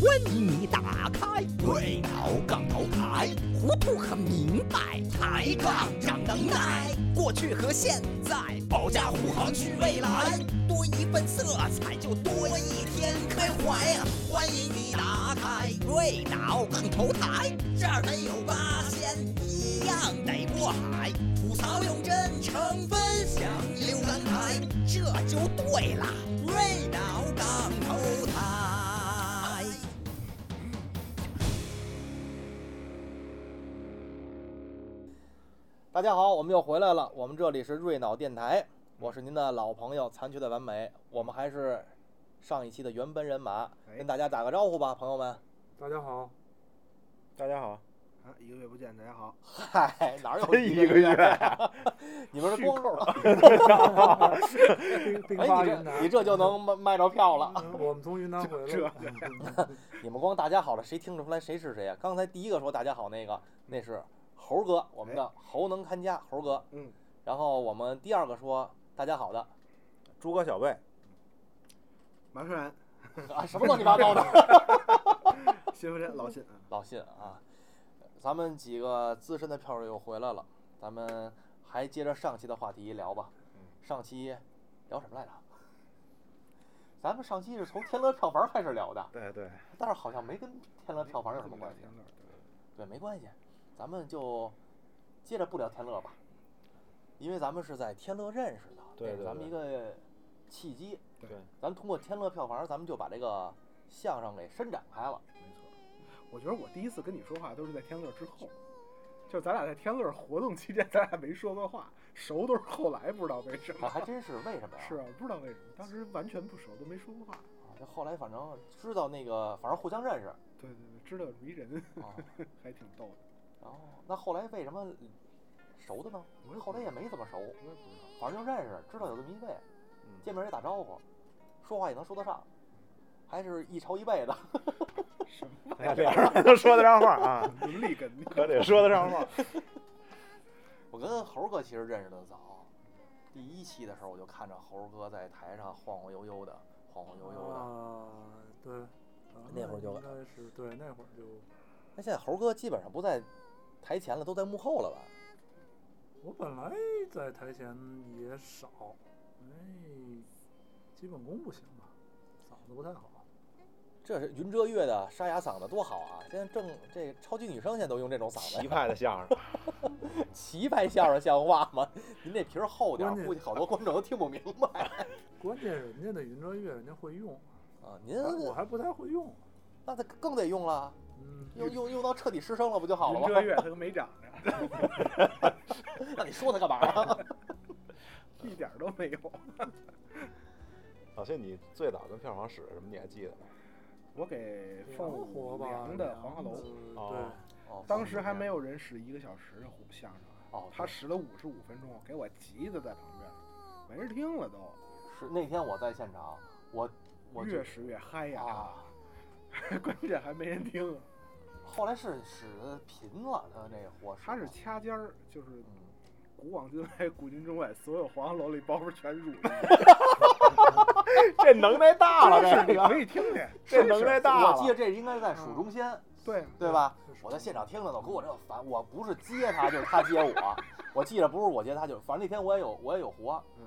欢迎你打开电脑杠头台，糊涂很明白，抬杠讲能耐，过去和现在，保驾护航去未来，多一份色彩就多一天开怀！欢迎你打开电脑杠头台，这儿没有八仙，一样得过海，吐槽用真诚分享浏览台，这就对了，电脑大家好，我们又回来了。我们这里是瑞脑电台，我是您的老朋友残缺的完美。我们还是上一期的原班人马，哎跟大家打个招呼吧，朋友们。大家好，大家好，啊，一个月不见，大家好。嗨，哪有真一一个月 你们是光并并哎，你这你这就能卖卖着票了。嗯我们从云南回来这了。你们光大家好了，谁听得出来谁是谁啊、刚才第一个说大家好那个，那是猴哥，我们的猴能看家猴哥。嗯。然后我们第二个说大家好的诸葛小贝，马顺然，啊，什么乱七八糟的。新福镇老信啊，老信啊，咱们几个资深的票友又回来了，咱们还接着上期的话题聊吧。上期聊什么来着？咱们上期是从天乐票房开始聊的，对对，但是好像没跟天乐票房有什么关系。对，没关系，咱们就接着不聊天乐吧，因为咱们是在天乐认识的，对对这是咱们一个契机。对对咱们通过天乐票房，咱们就把这个相声给伸展开了。没错。我觉得我第一次跟你说话都是在天乐之后，就咱俩在天乐活动期间，咱俩没说过话，熟都是后来，不知道为什么。还还真是为什么呀？是啊，不知道为什么，当时完全不熟，都没说过话。啊，这后来反正知道那个，反正互相认识对对对，知道有一人，啊。还挺逗的。然后那后来为什么熟的呢我后来也没怎么熟，我也不知道。反正就认识，知道有这么一位，嗯见面也打招呼，说话也能说得上，还是一朝一辈子。什么哎俩人还能说得上话啊，伦理根？可得说得上话。我跟猴哥其实认识的早，第一期的时候我就看着猴哥在台上晃晃悠悠的，晃晃悠悠的。啊，对，啊那会儿就应该是对，那会儿就那现在猴哥基本上不在台前了，都在幕后了吧？我本来在台前也少，哎，基本功不行吧，嗓子不太好。这是云遮月的沙哑嗓子多好啊！现在正这超级女声现在都用这种嗓子棋，派的相声，棋派相声像话吗？您这皮儿厚点儿，估计好多观众都听不明白关键人家的云遮月人家会用，啊。您我还不太会用。那他更得用了，嗯，用用用到彻底失声了不就好了吗？云遮月他都没长着，那你说他干嘛呀？一点儿都没有。老谢，你最早跟票房使什么？你还记得吗？我给凤火吧？良的黄鹤楼，呃哦哦当时还没有人使一个小时的相声，哦，他使了五十五分钟，给我急的在旁边，没人听了都，是那天我在现场，我我越使越嗨呀，啊，关键还没人听。后来是使的贫了，他那火使他是掐尖儿，就是嗯 古往今来，古今中外，所有黄鹤楼里包袱全入了。这能耐大了，这个你可以听听，这能耐大了。我记得这应该在蜀中仙，对对？吧？我在现场听着呢，给我这烦，我不是接他，就是他接我。我记得不是我接他，就是反正那天我也有我也有活，嗯，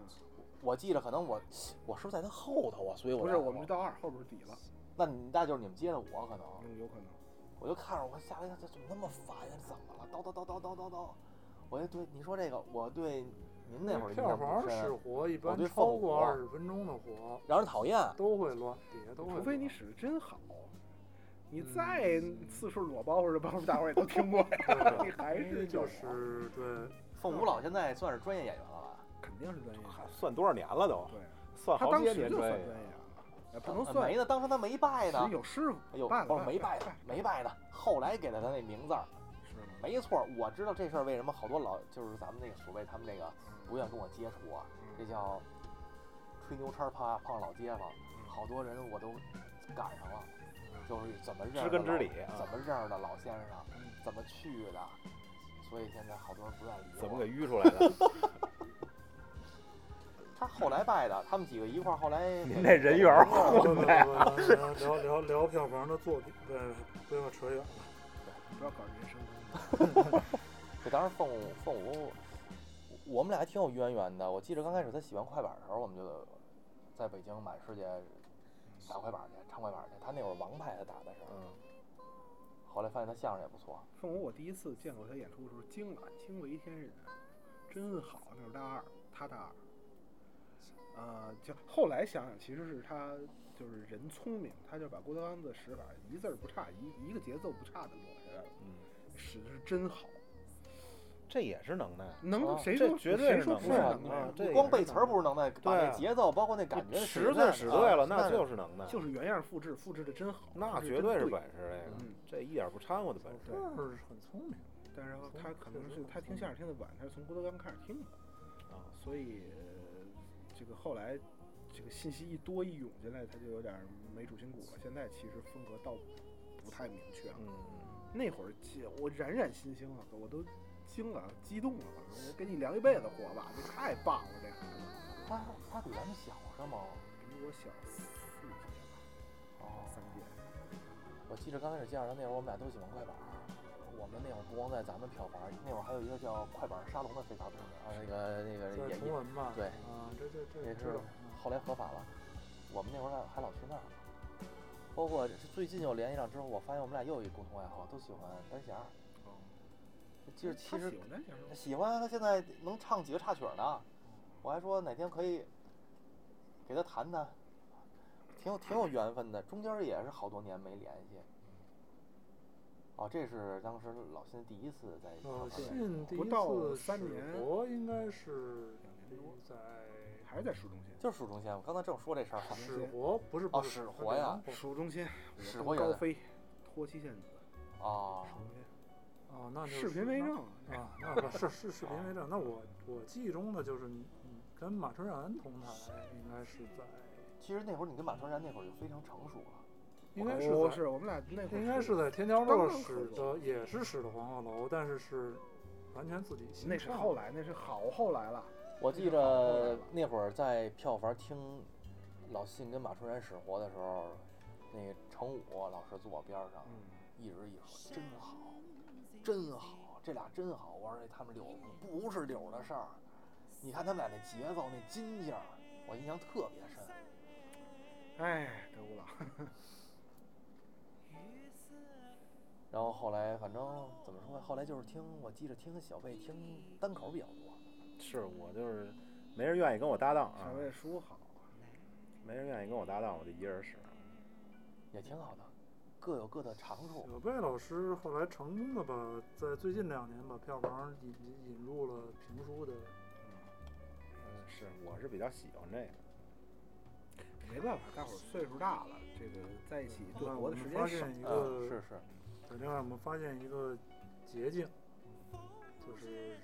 我记着可能我我是不是在他后头啊？所以我不是，我们到二后边底了，那你那就是你们接的我可能，嗯，有可能。我就看着我下来这怎么那么烦呀？怎么了？叨叨叨叨叨叨叨。我就对你说这个，我对您那会儿印票房使深，活一般超过二十分钟的活让人讨厌。都会乱，底下都会。除非你使的真好，你嗯再次数裸包或者包袱，大伙儿也都听过呀。你还是就是对，凤舞老现在算是专业演员了吧？肯定是专业。算多少年了都？对，算好几他当时年专业就算专。业啊，也不能算呃没呢，当时他没拜呢。有师傅，哎呦，办了不是没拜拜呢，没拜的。后来给了他那名字儿，是吗？没错，我知道这事儿为什么好多老就是咱们那个所谓他们那个不愿跟我接触啊，这嗯叫吹牛叉儿怕碰老街坊，嗯好多人我都赶上了，就是怎么认知根知底啊怎么认识的老先生，嗯怎么去的，所以现在好多人不愿意理我。怎么给淤出来的？他后来拜的，他们几个一块儿后来。您这人缘儿不不不混的呀！聊聊聊聊票房的作品，对，不要扯远了。不要搞人身攻击。这当时凤舞凤舞，我们俩还挺有渊源的。我记得刚开始他喜欢快板的时候，我们就在北京满世界打快板去，唱快板去。他那会儿王牌他打的是，嗯，后来发现他相声也不错。凤舞，我第一次见过他演出的时候惊了，惊为天人，真好。那会儿大二，他大二。呃，就后来想想，其实是他就是人聪明，他就把郭德纲的使法一字儿不差，一一个节奏不差的落下来了，嗯，使的是真好。这也是能耐。能谁说绝对是能耐能耐啊？这光背词儿不是能耐，把那对节奏包括那感觉使对使对了，那就就是能耐。就是原样复制，复制的真好，那绝对是本事，这个嗯这一点不掺和的本事。对这是很聪明。但是他可能是他听相声听的晚，他是从郭德纲开始听的，啊，所以、呃这个后来这个信息一多一涌进来，他就有点没主心骨了。现在其实风格倒不太明确了。嗯，那会儿记我冉冉新星啊，我都惊了，激动了，我给你量一辈子活吧，这太棒了，这孩子他他比咱们小是吗？比我小四届吧，哦，三届。我记得刚开始见着他那会儿，我们俩都喜欢快板儿。我们那会儿不光在咱们票房，那会儿还有一个叫快板沙龙的非法动的啊，那个那个在也？对啊，这这这也是。后来合法了。我们那会儿还还老去那儿，包括最近又联系上之后，我发现我们俩又有一共同爱好，都喜欢单弦儿。哦，就是其实喜欢他现在能唱几个插曲呢，我还说哪天可以给他弹弹，挺有挺有缘分的，中间也是好多年没联系。哦，这是当时老辛第一次在老上海信第一不到三年活应该是两年多在还是在蜀中心。就是蜀中县，我刚才正说这事儿。使活，不是哦不是使活呀使活高飞，脱妻献子，哦，蜀中心，哦，那就是视频为证。啊，那不是是视频为证。那我我记忆中的就是你你跟马春然同台，应该是在其实那会儿你跟马春然那会儿就非常成熟了。应该在不是我们俩那会儿应该是在天桥刚乐使的，也是使的黄鹤楼，但是是完全自己新那是后来，那是好后来了。我记着那会儿在票房听老信跟马春然使活的时候，那个程武老师坐我边上，嗯，一直一说真好，真好，这俩真好。我说哎他们柳不是柳的事儿，你看他们俩那节奏那筋劲儿，我印象特别深。哎，得不了。然后后来反正怎么说呢？后来就是听，我记着听小贝听单口比较多。是我就是没人愿意跟我搭档啊小，贝书好，没人愿意跟我搭档，我就一人使。也挺好的，各有各的长处。小贝老师后来成功的把在最近两年把票房引引引入了评书的，嗯，是，我是比较喜欢这个。没办法，大伙儿岁数大了，这个在一起对活的时间少发现。一嗯，是是，在另外我们发现一个捷径，就是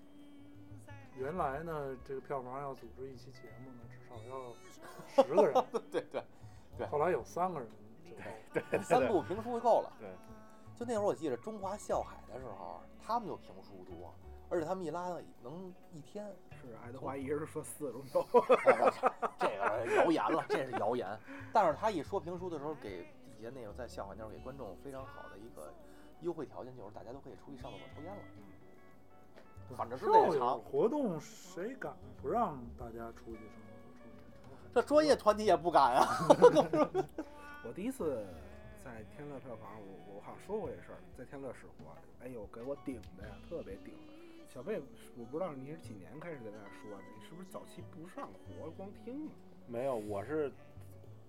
原来呢这个票房要组织一期节目呢，至少要十个人，对对对后来有三个人就够了。三部评书就够了。对，就那会儿我记得中华笑海的时候，他们就评书多，而且他们一拉能一天。是爱德华一人说四个钟头，这个谣言了，这是谣言。但是他一说评书的时候，给底下那个在笑话那会儿给观众非常好的一个优惠条件，就是大家都可以出去上厕所抽烟了。反正是那场，活动，谁敢不让大家出去上厕所抽烟？这专业团体也不敢啊。我第一次在天乐票房，我我好像说过这事儿，在天乐使活，哎呦，给我顶的呀，特别顶。小贝，我不知道你是几年开始在那儿说的，你是不是早期不上活，光听啊？没有，我是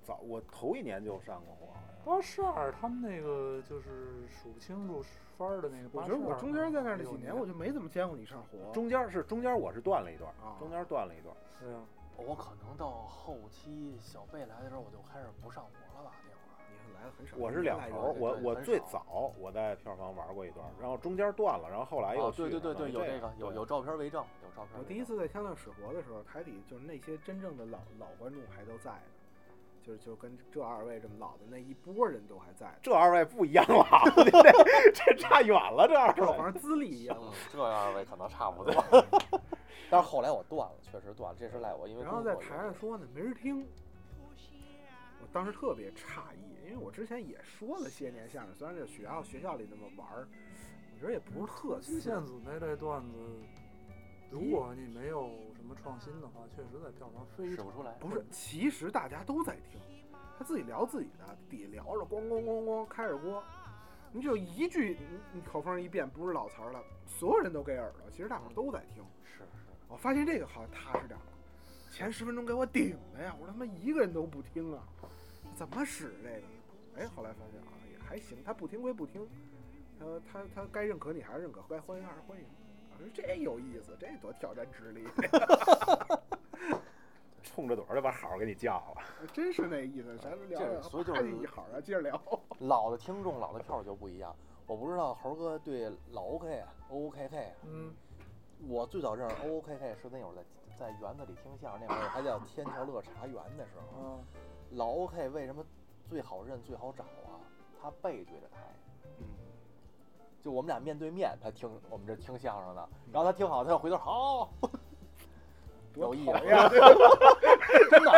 早，我头一年就上过火。八十二他们那个就是数不清楚番儿的那个我。觉得我中间在那儿那几年，我就没怎么见过你上火。中间是中间我是断了一段啊，中间断了一段。对啊，我可能到后期小贝来的时候，我就开始不上火了吧？那会儿你来的很少，我是两头儿，我我最早我在票房玩过一段，然后中间断了，然后后来又哦，去了。对对对对，有这这个，有有。照片为证，有照片为证。我第一次在天亮使活的时候，台底就是那些真正的老老观众还都在呢。就是就跟这二位这么老的那一波人都还在，这二位不一样了，这这差远了，这二位。好像资历一样。嗯，这二位可能差不多。但是后来我断了，确实断了，这是赖我，因为然后在台上说呢，没人听。我当时特别诧异，因为我之前也说了些年相声，虽然在学校学校里那么玩儿，我觉得也不是特金色线。子那类段子，如果你没有什么创新的话，确实在票房非常使不出来。不是，其实大家都在听，他自己聊自己的，底下聊着咣咣咣咣开着锅，你就一句你你口风一变不是老词儿了，所有人都给耳朵，其实大伙儿都在听。是是，我发现这个好像踏实点儿了，前十分钟给我顶的呀，我他妈一个人都不听啊，怎么使这个？哎，后来发现啊也还行，他不听归不听，他他他该认可你还是认可，该欢迎还是欢迎。这有意思，这多挑战智力，冲着朵儿就把好儿给你叫了。真是那意思。咱们聊所以就啪是一好啊，接着聊。老的听众、老的票就不一样。我不知道猴哥对老 OK 啊，O O K K 啊，嗯，我最早认识 O O K K 是那会儿在在园子里听相声，那会儿还叫天桥乐茶园的时候。啊，老 OK 为什么最好认、最好找啊？他背对着台，嗯，就我们俩面对面，他听我们这听相声的，然后他听好，他又回头好，有意思，呀，真的，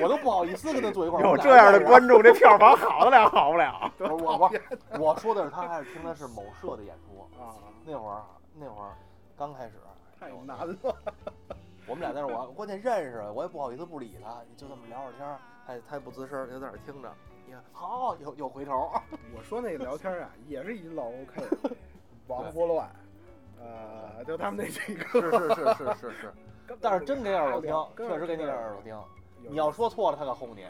我都不好意思跟他坐一块儿。有这样的观众，这票房好得了好不了？我我我说的是他还是听的是某社的演出，啊，那会儿那会儿刚开始，太难了。我们俩在那儿，我关键认识，我也不好意思不理他，就这么聊会儿天儿，他也他也不吱声，就在那儿听着。你看，好，又又回头儿，我说那个聊天啊，也是一老 OK，王拨乱，呃，就他们那几个，是是是是是是，但是真给耳朵听，确实给你耳朵听。你要说错了，他可轰你。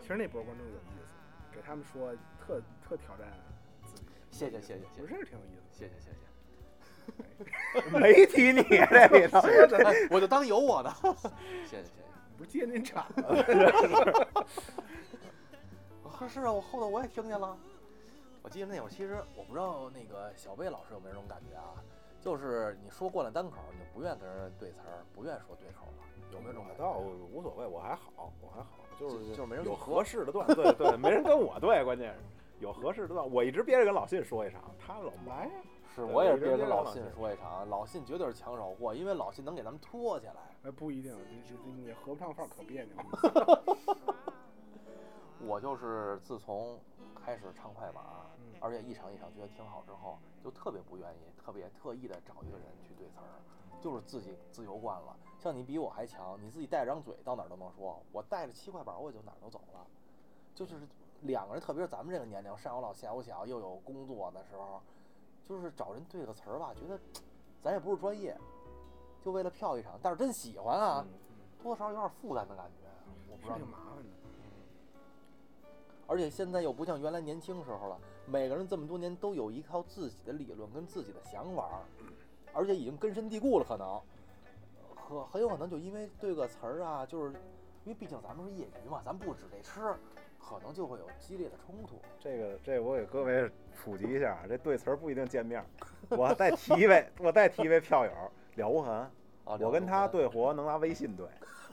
其实那波观众有意思，给他们说特特挑战自己，谢谢谢谢谢谢不是挺有意思。谢谢谢谢。没提你这里头。哎我就当有我的，谢谢谢谢。不是接您场，啊，是啊，我后头我也听见了。我记得那会儿，其实我不知道那个小贝老师有没有这种感觉啊，就是你说惯了单口，你就不愿跟人对词儿，不愿说对口了，有没有这种感觉？倒无所谓，我还好，我还好，就是就就是没人有合合适的段，对对，没人跟我对，关键是有合适的段，我一直憋着跟老信说一场，他老来呀，是，我也是憋着跟老信说一场，老信绝对是抢手货，因为老信能给咱们拖起来。哎，不一定，这这这你合不上范儿可别扭。我就是自从开始唱快板，嗯而且一场一场觉得挺好之后，就特别不愿意，特别特意的找一个人去对词儿，就是自己自由惯了。像你比我还强，你自己带着张嘴到哪儿都能说，我带着七块板我也就哪儿都走了。就是两个人，特别是咱们这个年龄，上有老下有小，又有工作的时候，就是找人对个词儿吧，觉得咱也不是专业，就为了票一场，但是真喜欢啊，嗯多多少少有点负担的感觉，我不知道挺麻烦的。而且现在又不像原来年轻时候了，每个人这么多年都有一套自己的理论跟自己的想法，而且已经根深蒂固了，可能，可很有可能就因为对个词儿啊，就是因为毕竟咱们是业余嘛，咱不指这吃，可能就会有激烈的冲突。这个这我给各位普及一下，这对词儿不一定见面儿。我再提一位，我再提一位票友了无痕，啊，我跟他对活能拿微信对，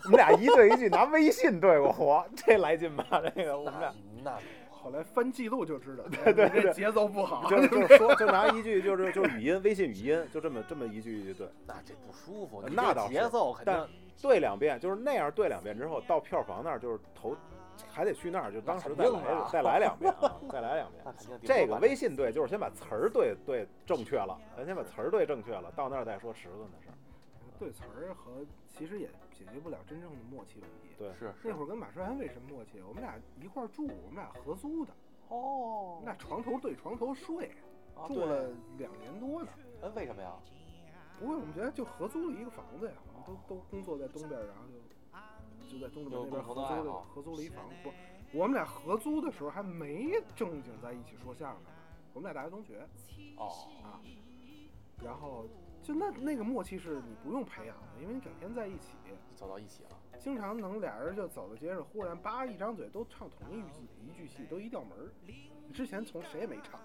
我们俩一对一句拿微信对过活，这来劲吧？这个我们俩那那后来翻记录就知道，对对对节奏不好。就就是说就拿一句就是就是语音微信语音就这么这么一句一句对。那这不舒服，那倒是节奏肯定但对两遍，就是那样对两遍之后，到票房那儿就是头还得去那儿，就当时再来再来两遍啊，再来两遍。这个微微信对，就是先把词儿对对正确了，咱先把词儿对正确了，到那儿再说尺寸的事儿。对词儿和其实也解决不了真正的默契问题。对，是那会儿跟马帅安为什么默契？我们俩一块儿住，我们俩合租的，哦我们俩床头对床头睡，住了两年多呢。嗯，为什么呀？不会，我们觉得就合租了一个房子呀，我们都都工作在东边，然后就就在东直门那边合租的合租了一房子。不，我们俩合租的时候还没正经在一起说相声呢，我们俩大学同学哦，啊，然后就那那个默契是你不用培养的，因为你整天在一起，走到一起了。经常能俩人就走到街上，忽然叭一张嘴都唱同一句一句戏，都一调门儿。之前从谁也没唱，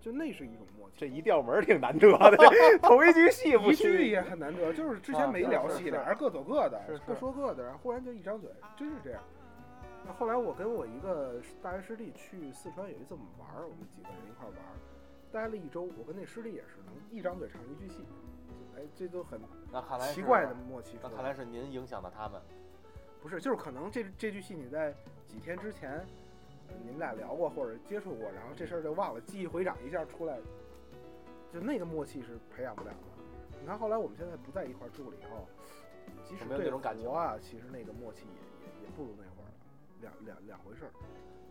就那是一种默契。这一调门儿挺难得的，这头一句戏不一句。也很难得，就是之啊前没聊戏，俩人各走各的，各说各的，然后忽然就一张嘴，真是这样。那后来我跟我一个大学师弟去四川有一次我们玩儿，我们几个人一块儿玩儿，待了一周。我跟那师弟也是能一张嘴唱一句戏，哎，这都很那看来奇怪的默契。那看来是您影响了他们。不是，就是可能这这句戏你在几天之前，呃你们俩聊过或者接触过，然后这事儿就忘了，记忆回长一下出来，就那个默契是培养不了的。你看后来我们现在不在一块儿住了以后，即使有没有那对种感情活啊，其实那个默契也也也不如那会儿了，两两两回事儿。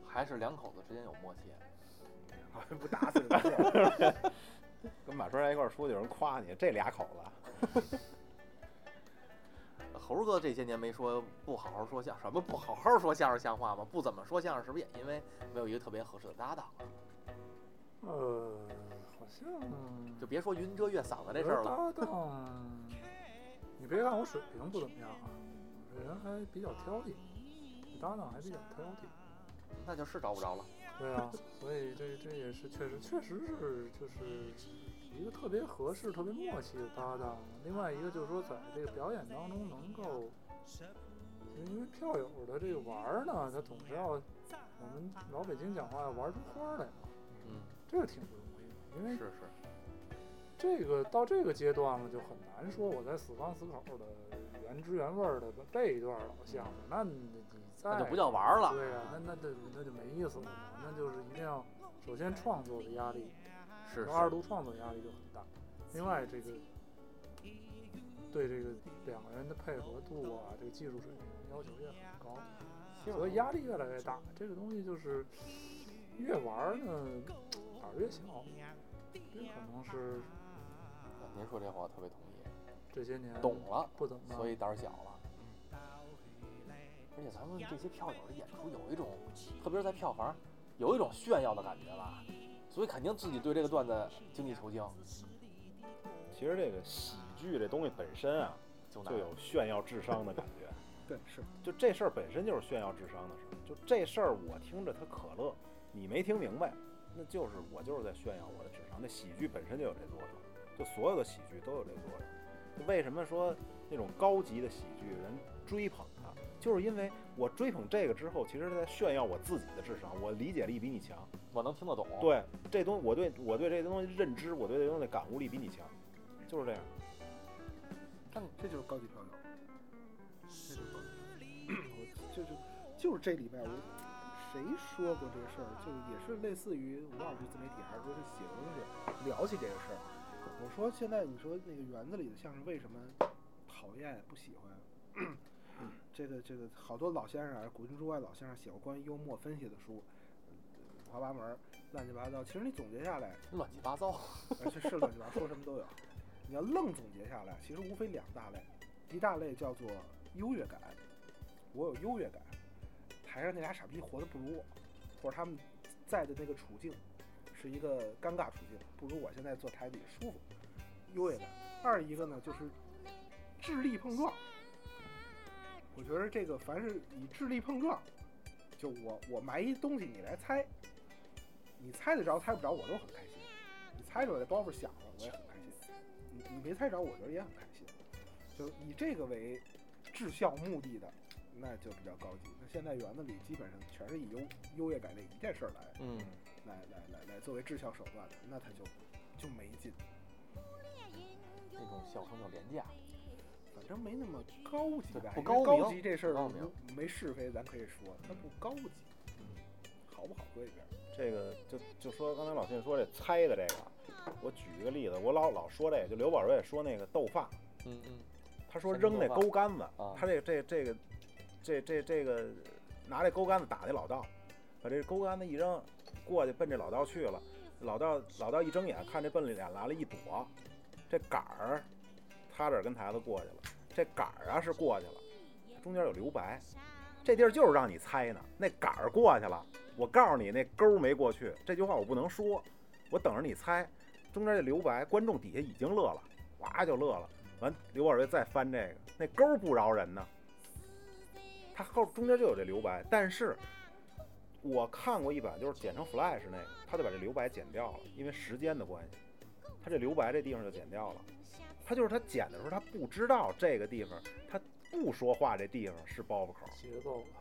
还是两口子之间有默契。好像不打死人的事儿。跟马春来一块儿出去，有人夸你，这俩口子，猴哥这些年没说不好好说相声什么不好好说相声像话吗？不怎么说相声，是不是也因为没有一个特别合适的搭档啊？呃，好像就别说云遮月嗓子这事儿了。搭档，你别看我水平不怎么样啊，我这人还比较挑剔，搭档还比较挑剔。那就是找不着了。对啊，所以这这也是确实确实是就是一个特别合适、特别默契的搭档。另外一个就是说，在这个表演当中能够，因为票友的这个玩儿呢，他总是要我们老北京讲话要玩出花来嘛，嗯，这个挺不容易的，因为是是。这个到这个阶段了，就很难说我在死方死口的原汁原味儿的背一段老相声，那你你再那就不叫玩儿了。对呀、那那就那就没意思了嘛。那就是一定要，首先创作的压力，是二是。度创作压力就很大。另外这个对这个两个人的配合度啊，这个技术水平要求也很高，所以压力越来越大。这个东西就是越玩儿呢胆儿越小，这可能是您说这话我特别同意，这些年懂了，不怎么所以胆儿小了。而且咱们这些票友的演出有一种，特别是在票房，有一种炫耀的感觉吧，所以肯定自己对这个段子精益求精，其实这个喜剧这东西本身啊，就就有炫耀智商的感觉。对，是就这事儿本身就是炫耀智商的事儿。就这事儿，我听着它可乐，你没听明白，那就是我就是在炫耀我的智商。那喜剧本身就有这作用，就所有的喜剧都有这作用。就为什么说那种高级的喜剧人追捧它，就是因为我追捧这个之后，其实是在炫耀我自己的智商，我理解力比你强。我能听得懂。，对这东西，我对我对这东西认知，我对这东西的感悟力比你强，就是这样。这就是高级票友，这就是高级票友。我就是就是这礼拜我谁说过这个事儿，就也是类似于我忘了是自媒体还是说是写东西聊起这个事儿。我说现在你说那个园子里的相声为什么讨厌不喜欢？这个这个好多老先生啊，古今中外老先生写过关于幽默分析的书，五花八门儿，乱七八糟。其实你总结下来，乱七八糟。而且是乱七八糟，说什么都有。你要愣总结下来，其实无非两大类，一大类叫做优越感，我有优越感，台上那俩傻逼活得不如我，或者他们在的那个处境是一个尴尬处境，不如我现在坐台底舒服，优越感。二一个呢就是智力碰撞，我觉得这个凡是以智力碰撞，就我我埋一东西你来猜，你猜得着猜不着我都很开心。你猜出来包袱响了，我也很开心。你你没猜着，我觉得也很开心。就以这个为质效目的的，那就比较高级。那现在园子里基本上全是以优优越感这一件事儿来嗯，来来来来作为治效手段的，那他就就没劲。那种笑声叫廉价。反正没那么高级吧，不高高级这事儿没是非，咱可以说它不高级。好不好搁一边儿。这个就就说刚才老信说这猜的这个，我举一个例子，我老老说这个，就刘宝瑞说那个斗发，嗯嗯，他说扔那钩竿子啊，他这这这个这这这个拿这钩竿子打那老道，把这钩竿子一扔，过去奔这老道去了，老道老道一睁眼看这奔脸来了，一躲，这杆儿他这跟台子过去了，这杆儿啊是过去了，中间有留白，这地儿就是让你猜呢，那杆儿过去了，我告诉你那钩没过去，这句话我不能说，我等着你猜，中间这留白，观众底下已经乐了，哇就乐了。完，刘宝瑞再翻这个，那钩儿不饶人呢。他后中间就有这留白，但是我看过一版，就是剪成 Flash 那个，他就把这留白剪掉了，因为时间的关系，他这留白这地方就剪掉了。他就是他剪的时候，他不知道这个地方，他不说话这地方是包袱口，节奏吧，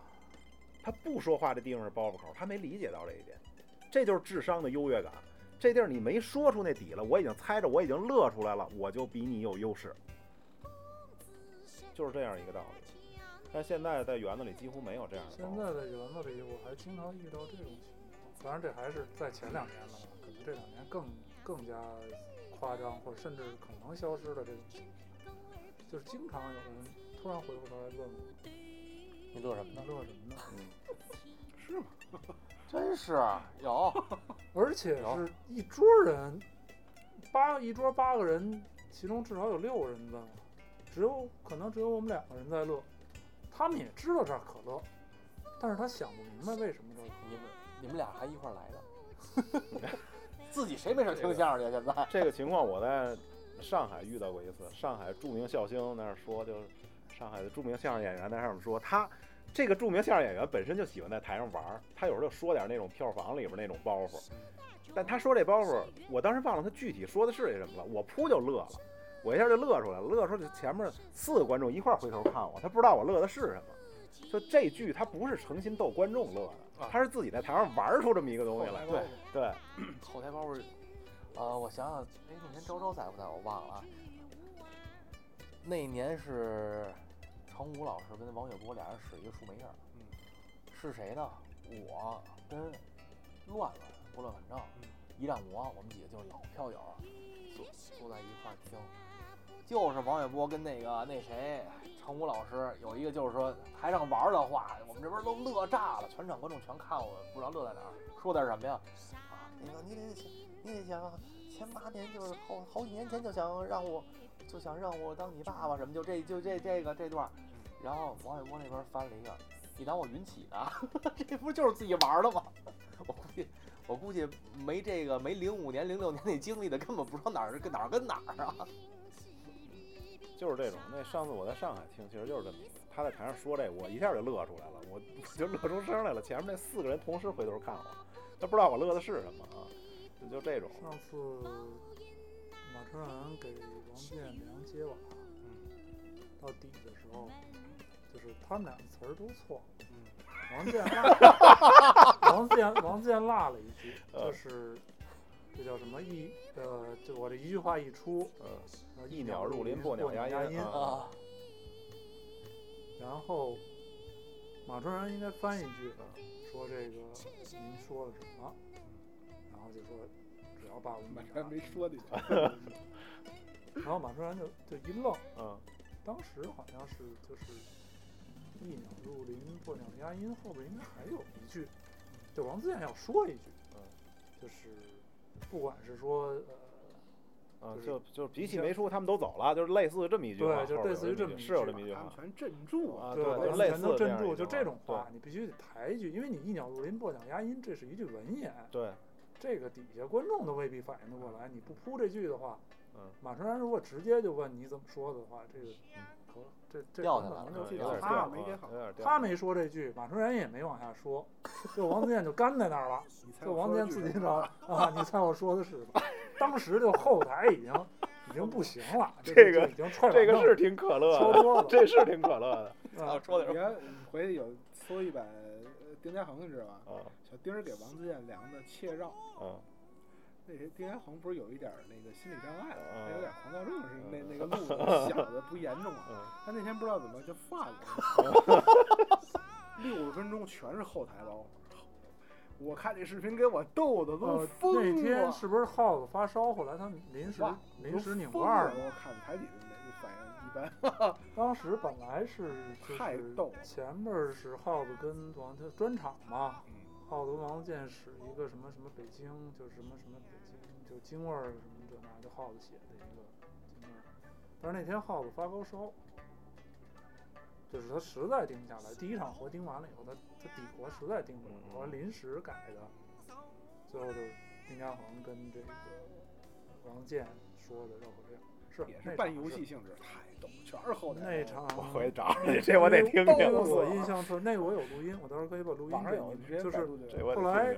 他不说话这地方是包袱口，他没理解到这一点，这就是智商的优越感。这地儿你没说出那底了，我已经猜着，我已经乐出来了，我就比你有优势，就是这样一个道理。但现在在园子里几乎没有这样的。现在的园子里，我还经常遇到这种情况。当然，这还是在前两年了吧，可能这两年更更加夸张，或者甚至可能消失的这种情况。就是经常有人突然回过头来问我你乐什么：“呢？乐什么呢嗯 是吗？真是有？”而且是一桌人，八一桌八个人，其中至少有六个人在，只有可能只有我们两个人在乐。他们也知道这儿可乐，但是他想不明白为什么这儿可乐。你们你们俩还一块儿来的，自己谁没事听相声去？现在这个情况我在上海遇到过一次，上海著名笑星那儿说，就是上海的著名相声演员在上面说，他这个著名相声演员本身就喜欢在台上玩儿，他有时候就说点那种票房里边那种包袱，但他说这包袱，我当时忘了他具体说的是什么了，我噗就乐了，我一下就乐出来了，乐出来前面四个观众一块回头看我，他不知道我乐的是什么。就这剧，他不是诚心逗观众乐的，他是自己在台上玩出这么一个东西来。对对，后台包袱，呃，我想想，哎，那年昭昭在不在？我忘了啊。那年是程武老师跟王雪波俩人使一个树莓印儿，嗯是谁呢？我跟乱乱不乱反正，一战魔，我们几个就是老票友，坐坐在一块儿听。就是王玥波跟那个那谁程武老师有一个，就是说台上玩儿的话，我们这边都乐炸了，全场观众全看我，不知道乐在哪儿。说的是什么呀？啊，那个你得想，你得想，前八年就是好好几年前就想让我，就想让我当你爸爸什么，就这就这这个这段儿。然后王玥波那边翻了一个，你当我云起呢？这不就是自己玩的吗？我估计我估计没这个没零五年零六年那经历的，根本不知道哪儿跟哪儿跟哪儿啊。就是这种。那上次我在上海听，其实就是这么一个，他在台上说这，我一下就乐出来了，我 我就乐出声来了。前面那四个人同时回头看我，他不知道我乐的是什么啊，就就这种。上次马春兰给王建良接瓦，到底的时候，就是他们俩的词儿都错了。王建落，王建王建落了一句，就是这叫什么一呃，就我这一句话一出，嗯，呃一鸟入林，破鸟压压音啊。啊，然后马春然应该翻一句，说这个您说了什么，然后就说只要把我们满山没说的，然后马春然就就一愣，嗯，当时好像是就是一鸟入林，破鸟压音，后边应该还有一句，就王自健要说一句，嗯，就是不管是说呃。啊，就是就就脾气没出，他们都走了，就是类似于这么一句话，对就类似于这么一后边有是有句这么一句话他们全镇住啊，对，全都镇住，就这种话，你必须得抬一句，因为你一鸟入林，破鸟压音，这是一句文言，对，这个底下观众都未必反应得过来。你不铺这句的话，嗯，马春然如果直接就问你怎么说的话，这个可这这可掉下来了能就嗯有点他掉，没给好有点掉。他没说这句，马春然也没往下说，就王自健就干在那儿了。就王自健自己找么啊，你猜我说的是什么？当时就后台已经已经不行了，这个已经踹这个是挺可乐的，敲桌子这是挺可乐的啊，说的是你回去有搜一版呃丁家恒，你知道吧？啊，小丁儿给王自健量的切绕，嗯，那谁丁元恒不是有一点儿那个心理障碍吗？嗯他有点狂躁症，是那那个路子 小的不严重啊。嗯他那天不知道怎么就犯了，六十分钟全是后台包。我看这视频给我逗的都呃，疯了。那天是不是耗子发烧？后来他临时临时拧都腕儿我看台底的那那反应一般。当时本来是太逗了前面儿是耗子跟王他专场嘛，耗子跟王健使一个什么什么北京，就是什么什么北京，就京味儿什么这那，就耗子写的一个京味儿。但是那天耗子发高烧，就是他实在定不下来。第一场活盯完了以后，他他底活实在盯不了，后来临时改的。最后就是丁家恒跟这个王健说的绕口令，是也是半游戏性质，太逗，全是后台。那场我回去找找去，这我得听听。我印象特，那个我有录音，我到时候可以把录音给你们。就是后来。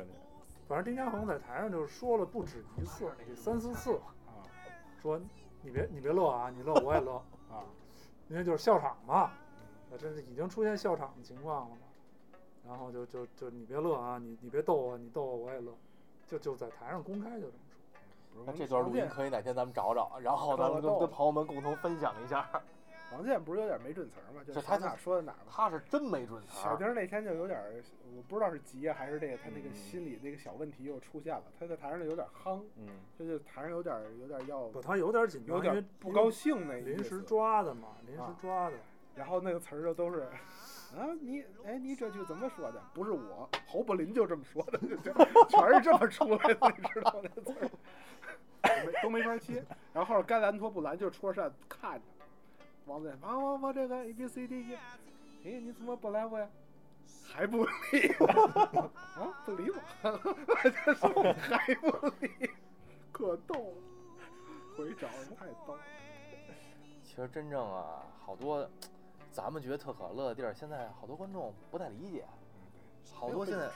反正丁家恒在台上就是说了不止一次，三四次，啊说你别你别乐啊，你乐我也乐，啊，因为就是笑场嘛，那真是已经出现笑场的情况了嘛。然后就就就你别乐啊，你你别逗我，你逗我我也乐，就就在台上公开就这么说。那这段录音可以哪天咱们找找，然后咱们跟跟朋友们共同分享一下。王健不是有点没准词儿吗？就这他哪说的哪儿吗？他是真没准词儿。小丁那天就有点儿，我不知道是急啊还是这个他那个嗯心里那个小问题又出现了，他在台上就有点夯，嗯，他就台上有点儿有点儿要不，他有点紧张，有因为点不高兴那意临时抓的嘛，临时啊抓的。然后那个词儿就都是，啊，你哎，你这句怎么说的？不是我，侯宝林就这么说的，全是这么出来的，你知道那词儿，都没都没法接。然后后来该拦托不拦，就戳扇看着，王子，王王王这个 A B C D E，哎，你怎么不拦我呀？还不理我 啊？不理我，这是还不理，可逗了，回找人太逗了。其实真正啊，好多咱们觉得特可乐的地儿，现在好多观众不太理解。好多现在。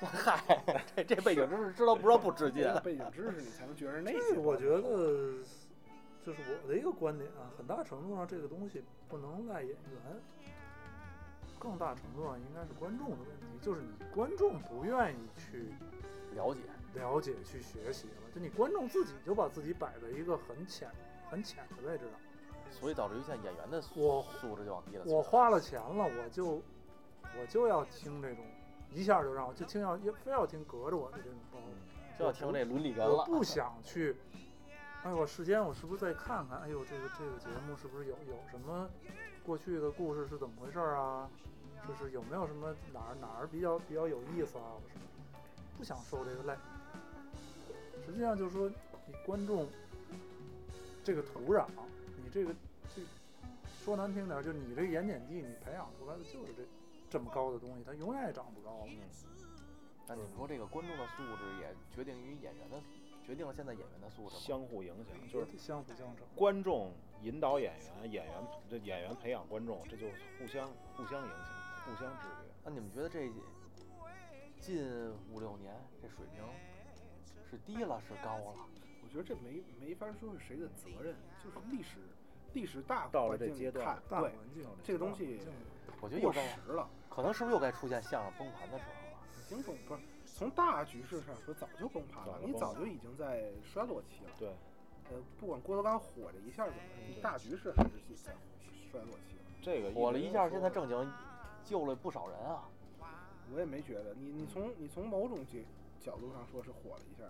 嗨，这这 背景知识知道不知道不直接。背景知识，你才能觉得那些。这我觉得就是我的一个观点啊，很大程度上这个东西不能赖演员，更大程度上应该是观众的问题，就是你观众不愿意去了解，了解、去学习了，就你观众自己就把自己摆在一个很浅、很浅的位置上。所以导致于现在演员的素质就往低了。我花了钱了，我就我就要听这种，一下就让我就听要非要听隔着我的这种包。就要听这伦理感了。我不想去。哎，我时间我是不是再看看？哎呦，这个这个节目是不是有有什么过去的故事是怎么回事啊？就是有没有什么哪儿哪儿比较比较有意思啊？我是不想受这个累。实际上就是说，你观众这个土壤，你这个这说难听点，就是你这个盐碱地，你培养出来的就是这这么高的东西，它永远也长不高。嗯那你们说这个观众的素质也决定于演员的，决定了现在演员的素质吗？相互影响，就是是相辅相成。观众引导演员，演员这演员培养观众，这就互相互相影响，互相制约。那你们觉得这近五六年这水平是低了是高了？我觉得这没没法说是谁的责任，就是历史历史大到了环境里这阶段看，大环对境，这个东西过我觉得又该，时了，可能是不是又该出现相声崩盘的时候了？已经崩不是从大局势上说早就崩盘了，你早就已经在衰落期了。对，呃，不管郭德纲火了一下怎么样，你大局势还是在衰落期了。这个火了一下，现在正经救了不少人啊。我也没觉得，你你从你从某种角角度上说是火了一下，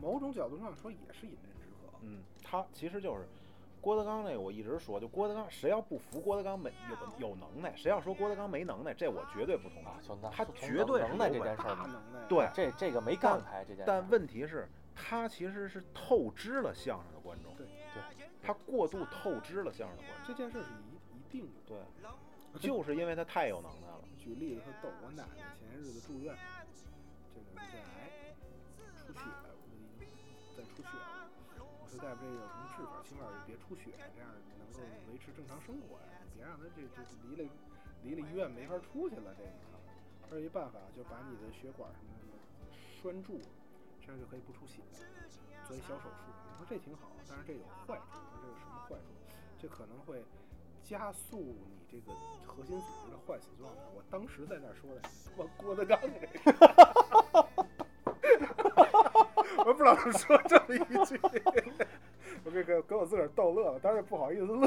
某种角度上说也是饮鸩止渴。嗯，他其实就是郭德纲那个，我一直说，就郭德纲，谁要不服郭德纲没有有能耐，谁要说郭德纲没能耐，这我绝对不同意。他绝对是能耐这件事儿嘛，能耐，对这这个没干开这件事。但问题是，他其实是透支了相声的观众，对对，他过度透支了相声的观众，这件事是一一定的。对，就是因为他太有能耐了。举例子说，逗我奶奶前些日子住院，这个胃癌出血，我就已经在出血了。我说大夫，这个有什么治法？起码也别出血，这样能够维持正常生活呀。你别让他这这离了离了医院没法出去了。这个，而有一办法，就把你的血管什么拴住，这样就可以不出血，做一小手术。你说这挺好，但是这有坏处。说这有什么坏处？这可能会加速你这个核心组织的坏死状态。我当时在那说的，我郭德纲这个，我不知道说这么一句，我给给给我自个儿逗乐了，但是不好意思乐，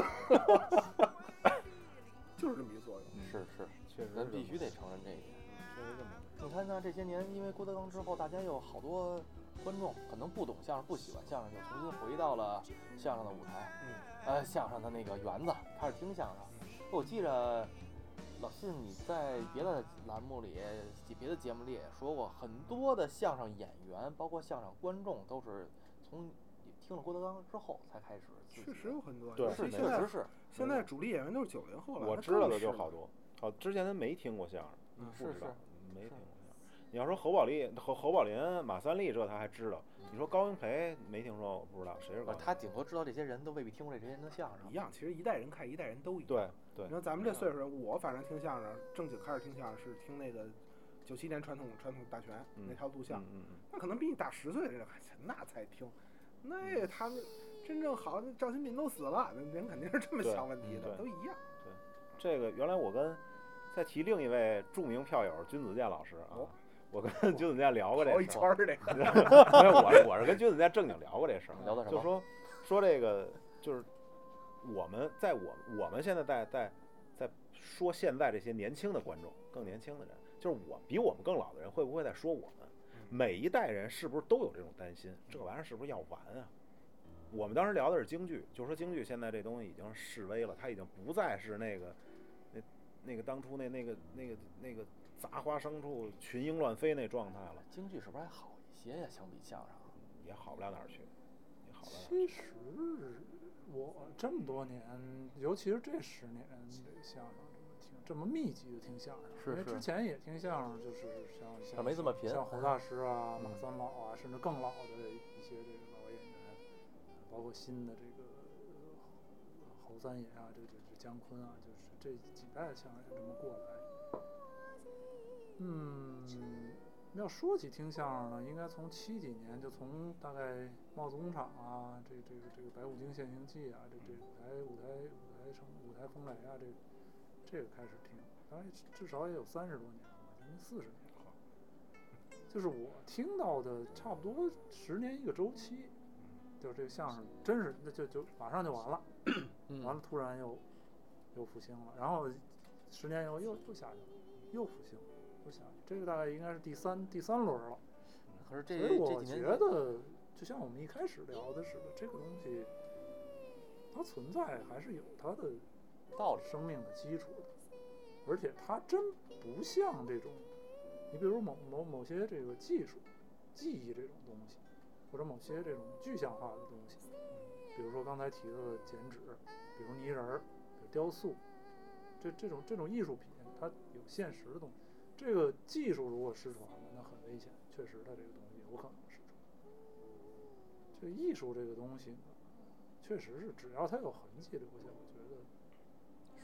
就是这么一作用。是是，确实咱必须得承认这一点。确实这么你看呢，这些年因为郭德纲之后，大家又好多观众可能不懂相声、不喜欢相声，又重新回到了相声的舞台，嗯，呃，相声的那个园子，开始听相声。我记着老信你在别的栏目里、别的节目里也说过，很多的相声演员，包括相声观众，都是从听了郭德纲之后才开始。确实有很多，对尤其是，现在确实是，现在主力演员都是九零后了，我知道的就好多。好，之前他没听过相声，嗯，是是不知道，没听过相声。你要说侯宝利、侯侯宝林、马三立这他还知道，你说高英培没听说过，不知道谁是高他顶多知道这些人，都未必听过这些人的相声一。样，其实一代人看一代人都一样。对对你，说咱们这岁数，我反正听相声，正经开始听相声是听那个九七年传统传统大全嗯那套录像，嗯嗯嗯，那可能比你大十岁的人还那才听，那他们真正好，那赵新民都死了，那人肯定是这么想问题的，都一样。对这个原来我跟再提另一位著名票友君子健老师啊哦，我跟 君子健聊过这跑一事儿，圈儿这 个，没有，我是我是跟君子健正经聊过这事儿，聊的什么？就说说这个就是我们在我我们现在在在在说现在这些年轻的观众，更年轻的人，就是我比我们更老的人会不会在说我们？每一代人是不是都有这种担心？这玩意儿是不是要完啊？我们当时聊的是京剧，就说京剧现在这东西已经式微了，它已经不再是那个那那个当初那那个那个那个杂花生处群英乱飞那状态了，京剧是不是还好一些呀？相比相声，也好不了哪儿去，也好不了哪儿其实我这么多年，尤其是这十年，这相声这么密集的听相声，是是因为之前也听相声，就是像像没这么频像侯大师啊、马嗯三老啊，甚至更老的一些这个老演员，包括新的这个呃侯三爷啊，这这这姜昆啊，就是这几代相声这么过来。嗯，要说起听相声呢，应该从七几年，就从大概帽子工厂啊，这这个这个白骨精现形记啊，这这舞台舞台舞台成舞台风雷啊，这这个开始听，当然至少也有三十多年了，将近四十年了。就是我听到的差不多十年一个周期，就是这个相声真是那就就马上就完了，嗯完了突然又又复兴了，然后十年以后又又下去了，又复兴，又下去，这个大概应该是第三第三轮了。可是这所以我觉得，就像我们一开始聊的似的，这个东西它存在还是有它的道理，生命的基础的，而且它真不像这种，你比如某某某些这个技术、技艺这种东西，或者某些这种具象化的东西，比如说刚才提到的剪纸，比如泥人儿，比如雕塑，这这种这种艺术品，它有现实的东西。这个技术如果失传了，那很危险，确实它这个东西有可能失传。这艺术这个东西呢，确实是只要它有痕迹留下，我觉得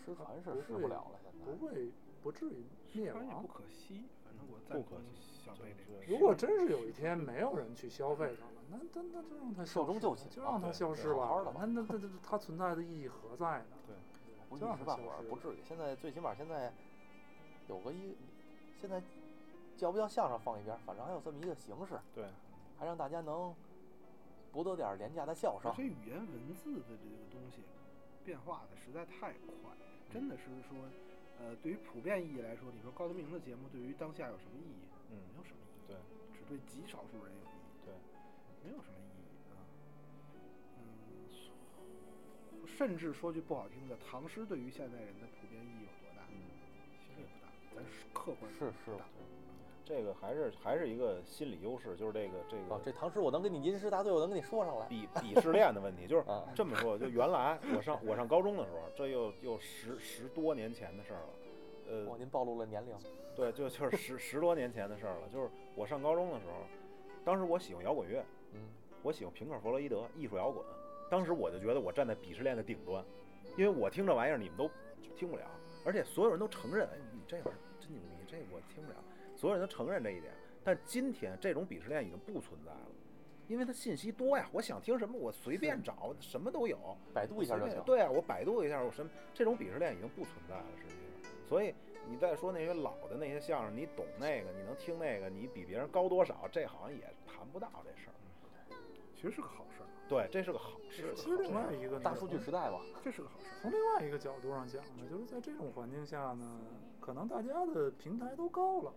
失传是失不了了，现在不会不至于灭亡也不。可惜，反正我再不可惜小贝这个。如果真是有一天没有人去消费它了，那那那就让它寿终就寝就让它对消失吧那那那那它存在的意义何在呢？对就让时半会儿它消失不至于。现在最起码现在有个一，现在叫不叫相声放一边儿，反正还有这么一个形式，对，还让大家能博得点儿廉价的笑声而。且语言文字的这个东西变化的实在太快，真的是说，呃，对于普遍意义来说，你说高德明的节目对于当下有什么意义？嗯没有什么意义，对只对极少数人有意义，对，没有什么意义啊。嗯，甚至说句不好听的，唐诗对于现代人的普遍意义有多大？嗯，其实也不大，咱是客观是是说不大。这个还是还是一个心理优势，就是这个这个哦，这唐诗我能跟你吟诗答对，我能跟你说上来。鄙鄙视链的问题，就是啊，这么说，就原来我上我上高中的时候，这又又十十多年前的事儿了，呃，哇，您暴露了年龄。对，就就是十十多年前的事儿了，就是我上高中的时候，当时我喜欢摇滚乐，嗯，我喜欢平克·弗洛伊德艺术摇滚，当时我就觉得我站在鄙视链的顶端，因为我听这玩意儿你们都听不了，而且所有人都承认，哎，你这玩意儿真牛逼，这我听不了，所有人都承认这一点。但今天这种鄙视链已经不存在了，因为它信息多呀，我想听什么我随便找，什么都有，百度一下就行。对啊，我百度一下，我什么这种鄙视链已经不存在了，实际上。所以你再说那些老的那些相声，你懂那个，你能听那个，你比别人高多少，这好像也谈不到这事儿。其实是个好事儿，对，这是个好事。其实另外一个大数据时代吧，这是个好事。从另外一个角度上讲呢，就是在这种环境下呢，可能大家的平台都高了，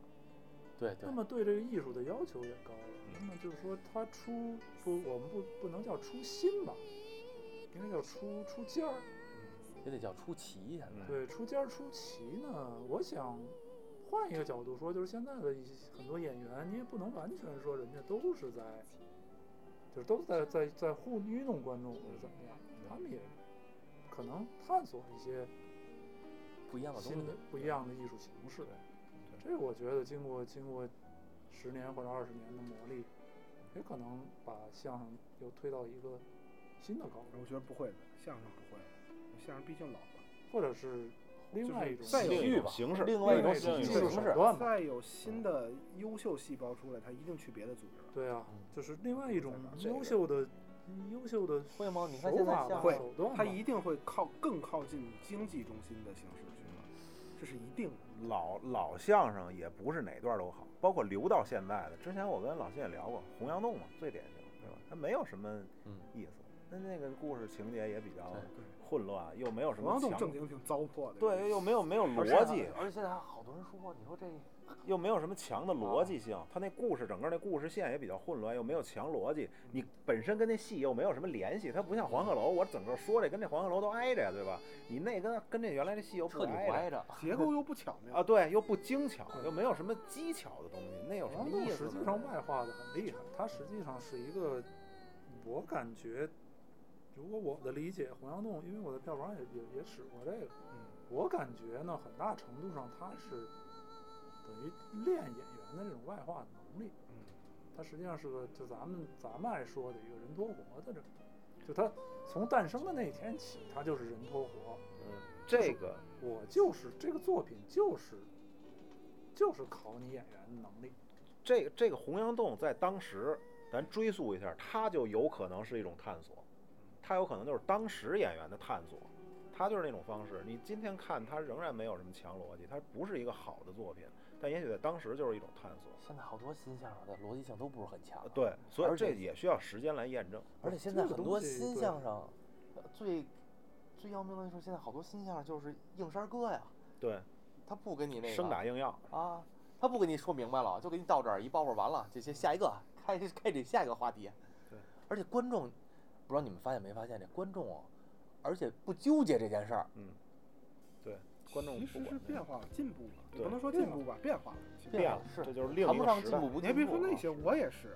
对对那，么对这个艺术的要求也高了。那么就是说，它出不，我们不不能叫出新吧，应该叫出出尖儿。也得叫出奇现在对，出尖儿出奇呢，我想换一个角度说，就是现在的一些很多演员，你也不能完全说人家都是在，就是都在在在互愚弄观众或者怎么样，他们也可能探索一些不一样的东西新的。不一样的艺术形式。这我觉得经过经过十年或者二十年的磨砺，也可能把相声又推到一个新的高度，我觉得不会的，相声不会了，相声毕竟老了。或者是另外一种再有形式，另外一种形式。手段。再有新的优秀细胞出来，他一定去别的组织了。对啊嗯，就是另外一种优秀的、优秀的会吗你看现在像会手段吧他一定会靠更靠近经济中心的形式去了，这是一定的。老老相声也不是哪段都好，包括留到现在的。之前我跟老谢也聊过，洪阳洞嘛，最典型，对吧？它没有什么嗯意思，那那个故事情节也比较对混乱，又没有什么强正经挺糟粕的。对，又没有没有逻辑，而且现在还好多人说，你说这 又没有什么强的逻辑性，他那故事整个那故事线也比较混乱，又没有强逻辑，你本身跟那戏又没有什么联系，它不像黄鹤楼，我整个说这跟这黄鹤楼都挨着呀，对吧？你那跟跟这原来这戏又不彻底挨着不挨着。结构又不巧妙啊，对，又不精巧，又没有什么技巧的东西，那有什么意思呢？实际上外化的很厉害，它实际上是一个，我感觉，如果我的理解，洪阳洞，因为我在票房也也也使过这个，嗯，我感觉呢，很大程度上它是等于练演员的这种外化的能力。嗯，它实际上是个，就咱们咱们爱说的一个人托活的这么，就它从诞生的那一天起，它就是人托活。嗯，这个我就是这个作品，就是就是考你演员的能力。这这个洪阳洞在当时，咱追溯一下，它就有可能是一种探索，它有可能就是当时演员的探索，他就是那种方式。你今天看他仍然没有什么强逻辑，他不是一个好的作品，但也许在当时就是一种探索。现在好多新相声的逻辑性都不是很强呃，对，所以而且这也需要时间来验证。而且现在很多新相声，呃最最要命的就是现在好多新相声就是硬山歌呀，对，他不跟你那个生打硬要。啊，他不跟你说明白了，就给你到这儿一包袱完了，这些下一个开开这下一个话题。对，而且观众不知道你们发现没发现，这观众啊，而且不纠结这件事儿，嗯，对，观众其实是变化了，进步了，不能说进步吧，变化了。其实变了，是这就是另谈一个时代不上进步。不你还进步啊。别说那些，我也是。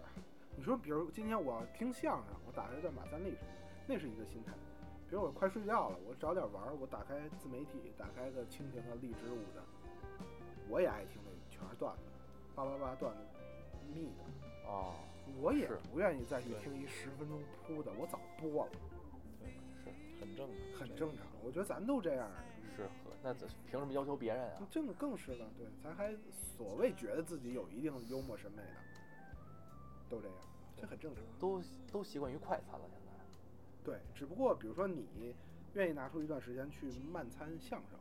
你说，比如今天我听相声，我打开段马三立什么，那是一个心态。比如我快睡觉了，我找点玩儿，我打开自媒体，打开个蜻蜓啊、荔枝舞的，我也爱听那全是段子，叭叭叭段子密的，哦，我也不愿意再去听一十分钟铺的，我早播了，对是很正常，很正常。我觉得咱都这样，是那这凭什么要求别人啊？这个更是了。对，咱还所谓觉得自己有一定的幽默审美的，都这样，这很正常。都都习惯于快餐了，现在。对，只不过比如说你愿意拿出一段时间去慢餐相声，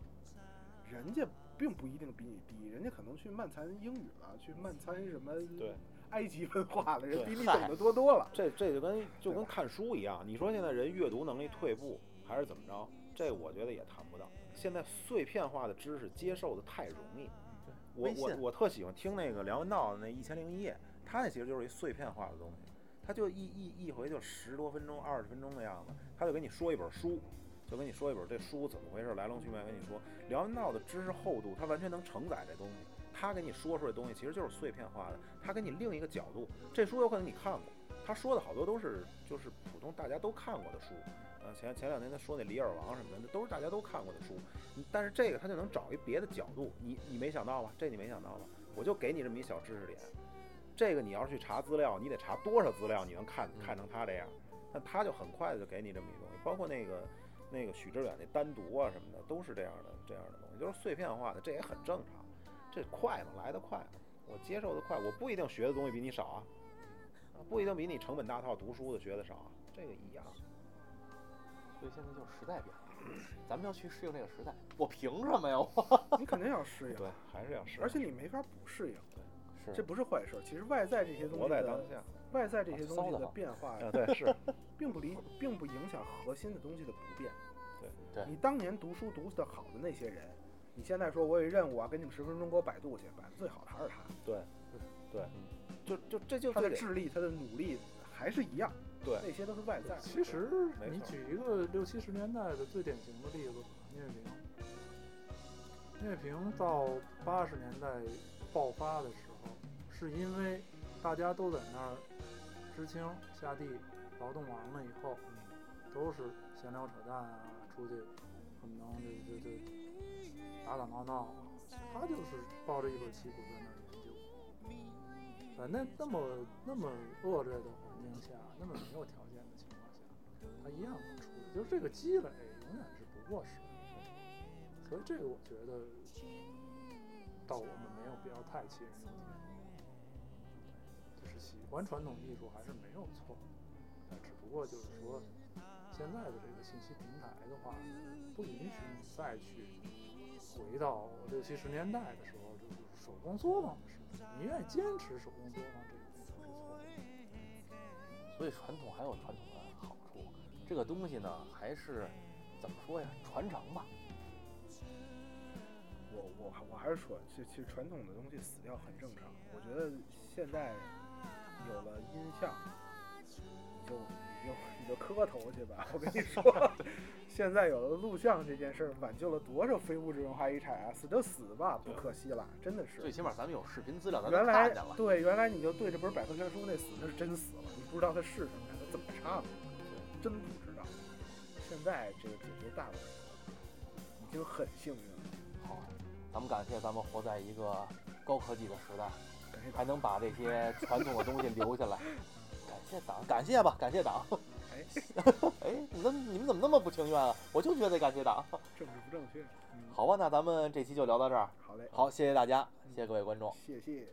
人家并不一定比你低，人家可能去慢餐英语了，去慢餐什么对。埃及文化的，人比你懂得多多了。这这就跟就跟看书一样，你说现在人阅读能力退步还是怎么着？这我觉得也谈不到。现在碎片化的知识接受的太容易。我我我特喜欢听那个梁文道的那《一千零一夜》，他那其实就是一碎片化的东西，他就一一一回就十多分钟、二十分钟的样子，他就跟你说一本书，就跟你说一本这书怎么回事，来龙去脉跟你说。梁文道的知识厚度，他完全能承载这东西。他给你说出来的东西其实就是碎片化的，他给你另一个角度。这书有可能你看过，他说的好多都是就是普通大家都看过的书。呃，前前两天他说那《李尔王》什么的，那都是大家都看过的书。但是这个他就能找一别的角度，你你没想到吧？这你没想到吧？我就给你这么一小知识点。这个你要是去查资料，你得查多少资料你能看看成他这样？那他就很快的就给你这么一东西，包括那个那个许知远那单独啊什么的，都是这样的这样的东西，就是碎片化的，这也很正常。这快嘛，来得快嘛，我接受的快，我不一定学的东西比你少啊，啊不一定比你成本大套读书的学的少啊，这个一样。所以现在就是时代变了，咱们要去适应这个时代。我凭什么呀？我你肯定要适应，对，还是要适应。而且你没法不适应，是这不是坏事。其实外在这些东西的在当下外在这些东西的变化啊，对是，并不理，并不影响核心的东西的不变。对对你当年读书读得好的那些人，你现在说我有任务啊，给你们十分钟给我百度去，百度最好的还是他，对对，就就这就他的智力、他的努力还是一样，对那些都是外在。其实你举一个六七十年代的最典型的例子吧，聂卫平。聂卫平到八十年代爆发的时候，是因为大家都在那儿知青下地劳动完了以后，都是闲聊扯淡啊，出去恨不能就就就打打闹闹。他就是抱着一本棋谱在那儿研究。在那那么那么恶劣的环境下，那么没有条件的情况下，他一样能出来。就是这个积累永远是不过时的。所以这个我觉得，到我们没有必要太杞人忧天。就是喜欢传统艺术还是没有错，现在的这个信息平台的话，不允许你再去回到六七十年代的时候，就是手工作坊的时代。你愿意坚持手工作坊这个是错的。所以传统还有传统的好处，这个东西呢，还是怎么说呀？传承吧。我我还我还是说，其其实传统的东西死掉很正常。我觉得现在有了音像，你就你就你就磕头去吧。我跟你说，现在有了录像这件事儿，挽救了多少非物质文化遗产啊！死就死吧，不可惜了，真的是。最起码咱们有视频资料，咱原来能看见了。对，原来你就对着本百科全书那死，那是真死了，你不知道他是什么呀，他怎么唱的，真不知道。现在这个解决大问题了，已经很幸运了。好，咱们感谢咱们活在一个高科技的时代，还能把这些传统的东西留下来。感谢党，感谢吧，感谢党。哎，哎，你们你们怎么那么不情愿啊？我就觉得感谢党。政治不正确。嗯，好吧，那咱们这期就聊到这儿。好嘞，好，谢谢大家，谢谢各位观众。谢谢。